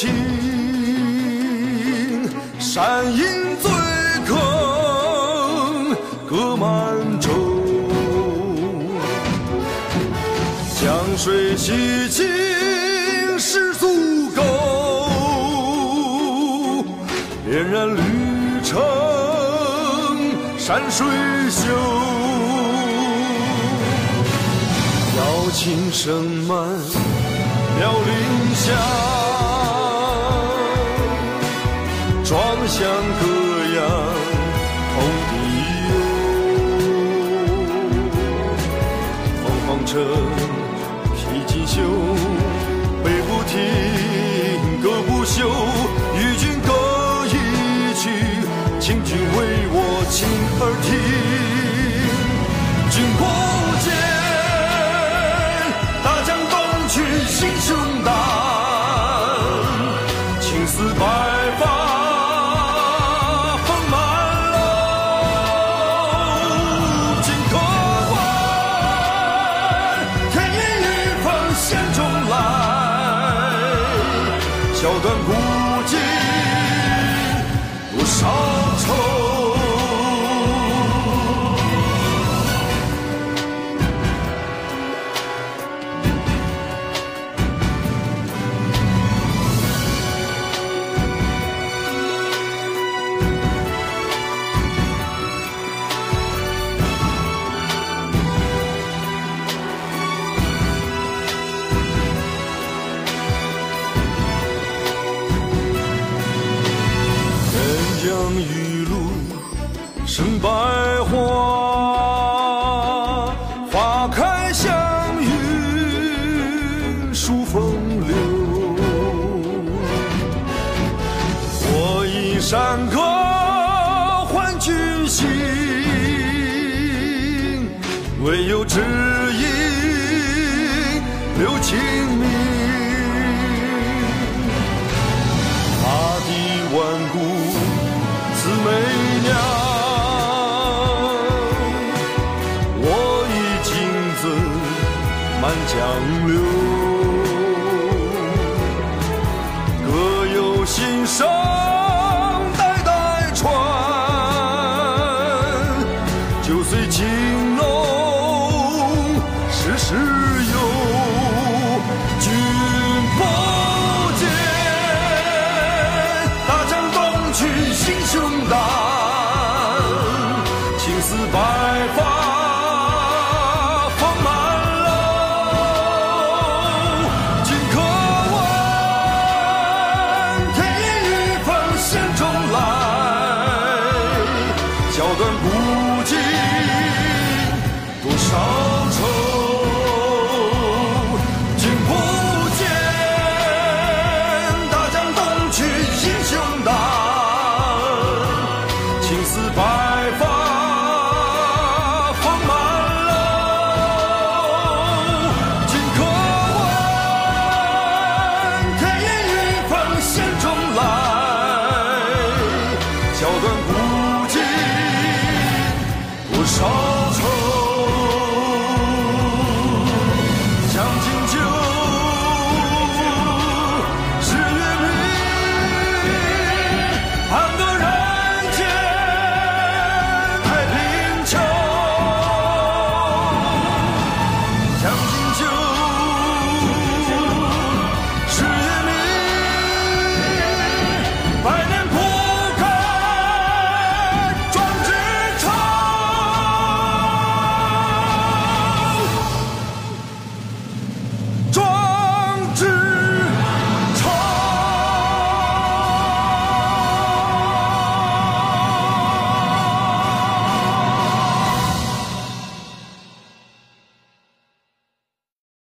情，山阴醉客歌满洲，江水洗净世俗垢，恋然旅程山水秀，瑶琴声满辽陵下，庄相歌扬同地游，凤凰城披锦绣，悲不停，歌不休，与君歌一曲，请君为我倾耳听，君不见。大江东去心胸胆，青丝白笑断古鸯玉露生百花，花开相遇数风流。我以山歌换君心，唯有知音留清明。看江流，各有心声代代传，酒虽青龙时时有，君不见大江东去，心胸大。断段古今多少愁君不见大江东去英雄胆青丝白发风满楼。君可闻天蹄于风心中来。小段 song.